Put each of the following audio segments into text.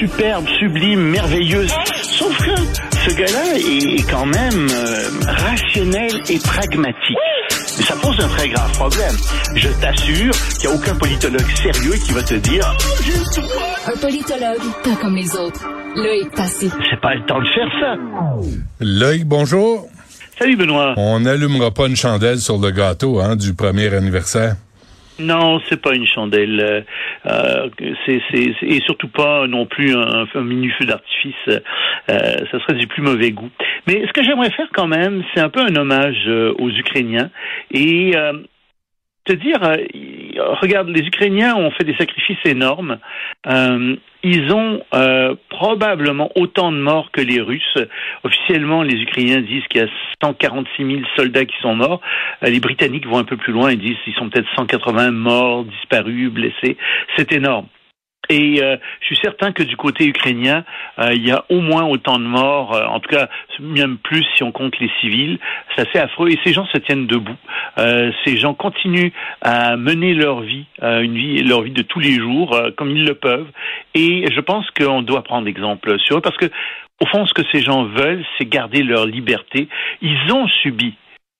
Superbe, sublime, merveilleuse. Sauf que ce gars-là est quand même euh, rationnel et pragmatique. Et ça pose un très grave problème. Je t'assure qu'il n'y a aucun politologue sérieux qui va te dire Un politologue, pas comme les autres. Loïc Passy. c'est pas le temps de faire ça. Loïc, bonjour. Salut Benoît. On n'allumera pas une chandelle sur le gâteau hein, du premier anniversaire. Non, c'est pas une chandelle. Euh, c'est, c'est, et surtout pas non plus un, un mini feu d'artifice. Euh, ça serait du plus mauvais goût. Mais ce que j'aimerais faire quand même, c'est un peu un hommage euh, aux Ukrainiens et euh, te dire, euh, regarde, les Ukrainiens ont fait des sacrifices énormes. Euh, ils ont euh, probablement autant de morts que les Russes. Officiellement, les Ukrainiens disent qu'il y a 146 000 soldats qui sont morts. Les Britanniques vont un peu plus loin et disent qu'ils sont peut-être 180 morts, disparus, blessés. C'est énorme. Et euh, je suis certain que du côté ukrainien, euh, il y a au moins autant de morts, euh, en tout cas même plus si on compte les civils. C'est assez affreux et ces gens se tiennent debout. Euh, ces gens continuent à mener leur vie, euh, une vie, leur vie de tous les jours euh, comme ils le peuvent. Et je pense qu'on doit prendre exemple sur eux parce que au fond, ce que ces gens veulent, c'est garder leur liberté. Ils ont subi,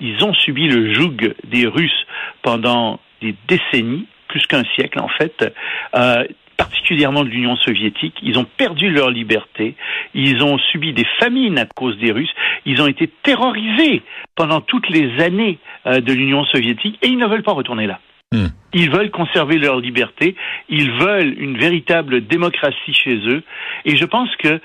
ils ont subi le joug des Russes pendant des décennies, plus qu'un siècle en fait. Euh, particulièrement de l'Union soviétique. Ils ont perdu leur liberté. Ils ont subi des famines à cause des Russes. Ils ont été terrorisés pendant toutes les années euh, de l'Union soviétique et ils ne veulent pas retourner là. Hmm. Ils veulent conserver leur liberté. Ils veulent une véritable démocratie chez eux. Et je pense que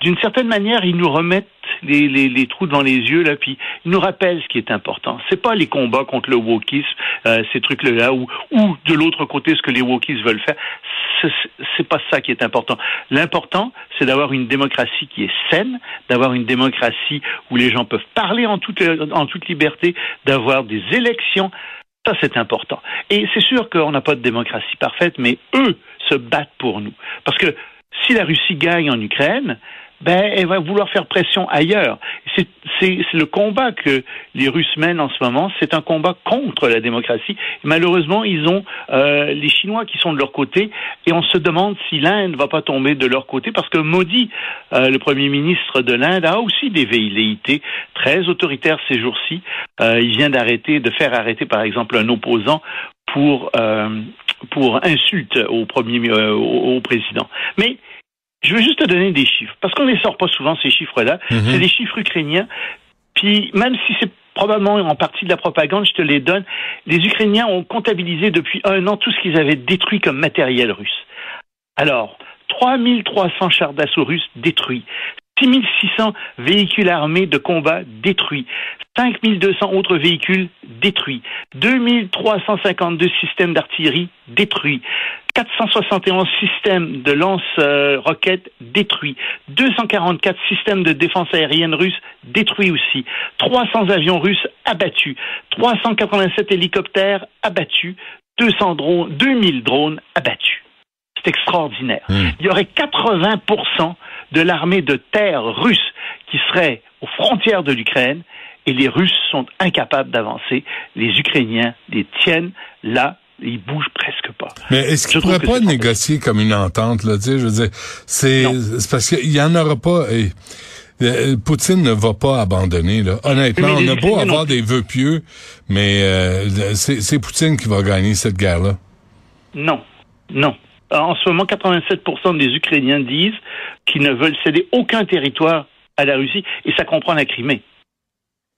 d'une certaine manière, ils nous remettent les, les, les, trous devant les yeux là, puis ils nous rappellent ce qui est important. C'est pas les combats contre le wokisme, euh, ces trucs-là, ou, ou de l'autre côté ce que les wokistes veulent faire. C'est pas ça qui est important. L'important, c'est d'avoir une démocratie qui est saine, d'avoir une démocratie où les gens peuvent parler en toute, en toute liberté, d'avoir des élections. Ça, c'est important. Et c'est sûr qu'on n'a pas de démocratie parfaite, mais eux se battent pour nous. Parce que si la Russie gagne en Ukraine, ben, elle va vouloir faire pression ailleurs. C'est le combat que les Russes mènent en ce moment, c'est un combat contre la démocratie. Malheureusement, ils ont euh, les Chinois qui sont de leur côté, et on se demande si l'Inde va pas tomber de leur côté, parce que Modi, euh, le Premier ministre de l'Inde, a aussi des velléités très autoritaires ces jours-ci. Euh, il vient d'arrêter, de faire arrêter, par exemple, un opposant pour euh, pour insulte au premier euh, au, au président. Mais je veux juste te donner des chiffres, parce qu'on ne les sort pas souvent, ces chiffres-là. Mhm. C'est des chiffres ukrainiens. Puis, même si c'est probablement en partie de la propagande, je te les donne. Les Ukrainiens ont comptabilisé depuis un an tout ce qu'ils avaient détruit comme matériel russe. Alors, 3300 chars d'assaut russes détruits. 6600 véhicules armés de combat détruits, 5200 autres véhicules détruits, 2352 systèmes d'artillerie détruits, 471 systèmes de lance-roquettes détruits, 244 systèmes de défense aérienne russes détruits aussi, 300 avions russes abattus, 387 hélicoptères abattus, 200 drones, 2000 drones abattus. C'est extraordinaire. Mmh. Il y aurait 80 de l'armée de terre russe qui serait aux frontières de l'Ukraine et les Russes sont incapables d'avancer. Les Ukrainiens les tiennent là. Ils bougent presque pas. Mais est-ce qu'ils pourraient pas négocier comme une entente, là, tu sais, je veux dire, c'est, parce qu'il y en aura pas, et, euh, Poutine ne va pas abandonner, là. Honnêtement, on a beau avoir des vœux pieux, mais euh, c'est, c'est Poutine qui va gagner cette guerre-là. Non, non. En ce moment, 87% des Ukrainiens disent qu'ils ne veulent céder aucun territoire à la Russie, et ça comprend la Crimée.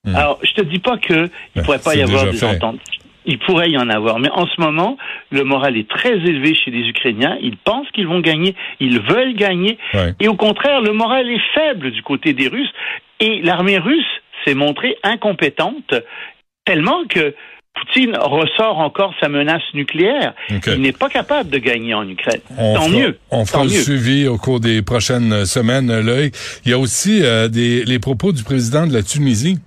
Hmm. Alors, je te dis pas qu'il ne pourrait pas y avoir des fait. ententes. Il pourrait y en avoir, mais en ce moment, le moral est très élevé chez les Ukrainiens. Ils pensent qu'ils vont gagner, ils veulent gagner, Ouais. et au contraire, le moral est faible du côté des Russes. Et l'armée russe s'est montrée incompétente tellement que Poutine ressort encore sa menace nucléaire. Il n'est pas capable de gagner en Ukraine. On Tant fera, mieux. On fera Tant le mieux. suivi au cours des prochaines semaines. Il y a aussi euh, des, les propos du président de la Tunisie.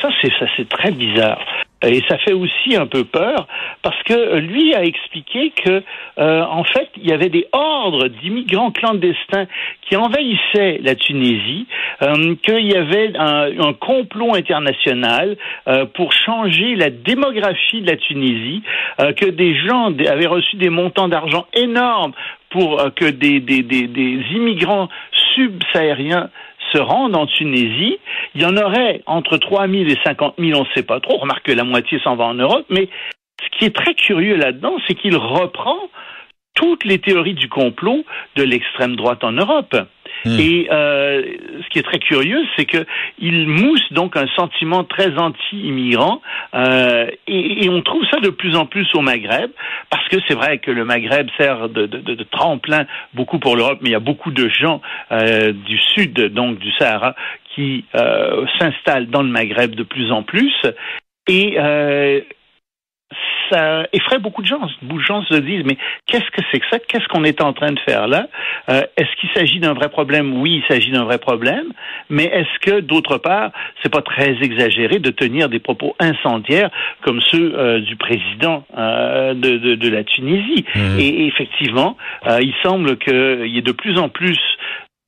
Ça, c'est ça, c'est très bizarre. Et ça fait aussi un peu peur parce que lui a expliqué que, euh, en fait, il y avait des ordres d'immigrants clandestins qui envahissaient la Tunisie, euh, qu'il y avait un, complot international euh, pour changer la démographie de la Tunisie, euh, que des gens avaient reçu des montants d'argent énormes pour que des, des, des, des immigrants subsahariens se rendent en Tunisie. Il y en aurait entre 3 000 et 50 000, on ne sait pas trop. Remarque que la moitié s'en va en Europe. Mais ce qui est très curieux là-dedans, c'est qu'il reprend toutes les théories du complot de l'extrême droite en Europe. Hmm. Et euh, ce qui est très curieux, c'est que il mousse donc un sentiment très anti-immigrant, euh, et, et on trouve ça de plus en plus au Maghreb, parce que c'est vrai que le Maghreb sert de, de- de- de tremplin beaucoup pour l'Europe, mais il y a beaucoup de gens euh, du sud, donc du Sahara, qui euh, s'installent dans le Maghreb de plus en plus, et euh, ça effraie beaucoup de gens. Beaucoup de gens se disent, mais qu'est-ce que c'est que ça? Qu'est-ce qu'on est en train de faire là? Euh, Est-ce qu'il s'agit d'un vrai problème? Oui, il s'agit d'un vrai problème. Mais est-ce que, d'autre part, c'est pas très exagéré de tenir des propos incendiaires comme ceux euh, du président euh, de, de, de la Tunisie? Et, et effectivement, euh, il semble qu'il y ait de plus en plus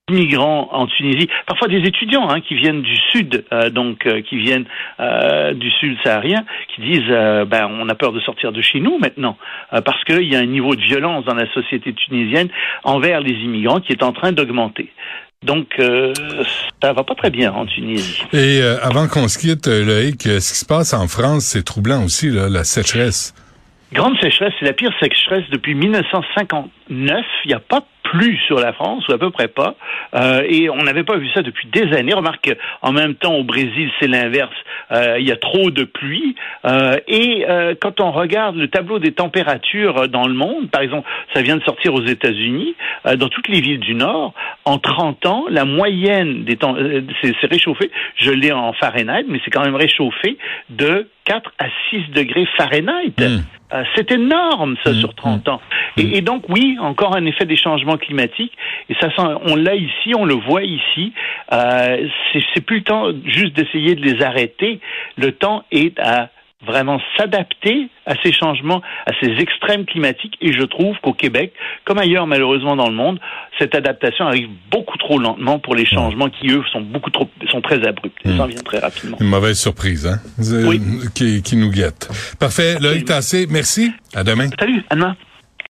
d'immigrants en Tunisie, parfois des étudiants hein, qui viennent du sud, euh, donc euh, qui viennent euh, du sud saharien, qui disent euh, ben on a peur de sortir de chez nous maintenant euh, parce qu'il y a un niveau de violence dans la société tunisienne envers les immigrants qui est en train d'augmenter. Donc euh, ça va pas très bien en Tunisie. Et euh, avant qu'on se quitte, Loïc, ce qui se passe en France, c'est troublant aussi, là, la sécheresse. Grande sécheresse, c'est la pire sécheresse depuis 1959. Il n'y a pas plu sur la France, ou à peu près pas. Euh, et on n'avait pas vu ça depuis des années. Remarque en même temps, au Brésil, c'est l'inverse. Euh, il y a trop de pluie. Euh, et quand on regarde le tableau des températures dans le monde, par exemple, ça vient de sortir aux États-Unis, dans toutes les villes du Nord, en 30 ans, la moyenne des temps, c'est réchauffé, je l'ai en Fahrenheit, mais c'est quand même réchauffé de 4 à 6 degrés Fahrenheit. Mm. Euh, c'est énorme, ça, Mm, sur 30 ans. Et, et donc, oui, encore un effet des changements climatiques. Et ça, on l'a ici, on le voit ici. Euh, c'est plus le temps juste d'essayer de les arrêter. Le temps est à vraiment s'adapter à ces changements, à ces extrêmes climatiques. Et je trouve qu'au Québec, comme ailleurs malheureusement dans le monde, cette adaptation arrive beaucoup trop lentement pour les changements qui, eux, sont beaucoup trop, sont très abrupts. Ils Mm. s'en viennent très rapidement. Une mauvaise surprise, hein, Oui. qui, qui nous guette. Parfait. Loïc Tassé, merci. À demain. Salut, Anna.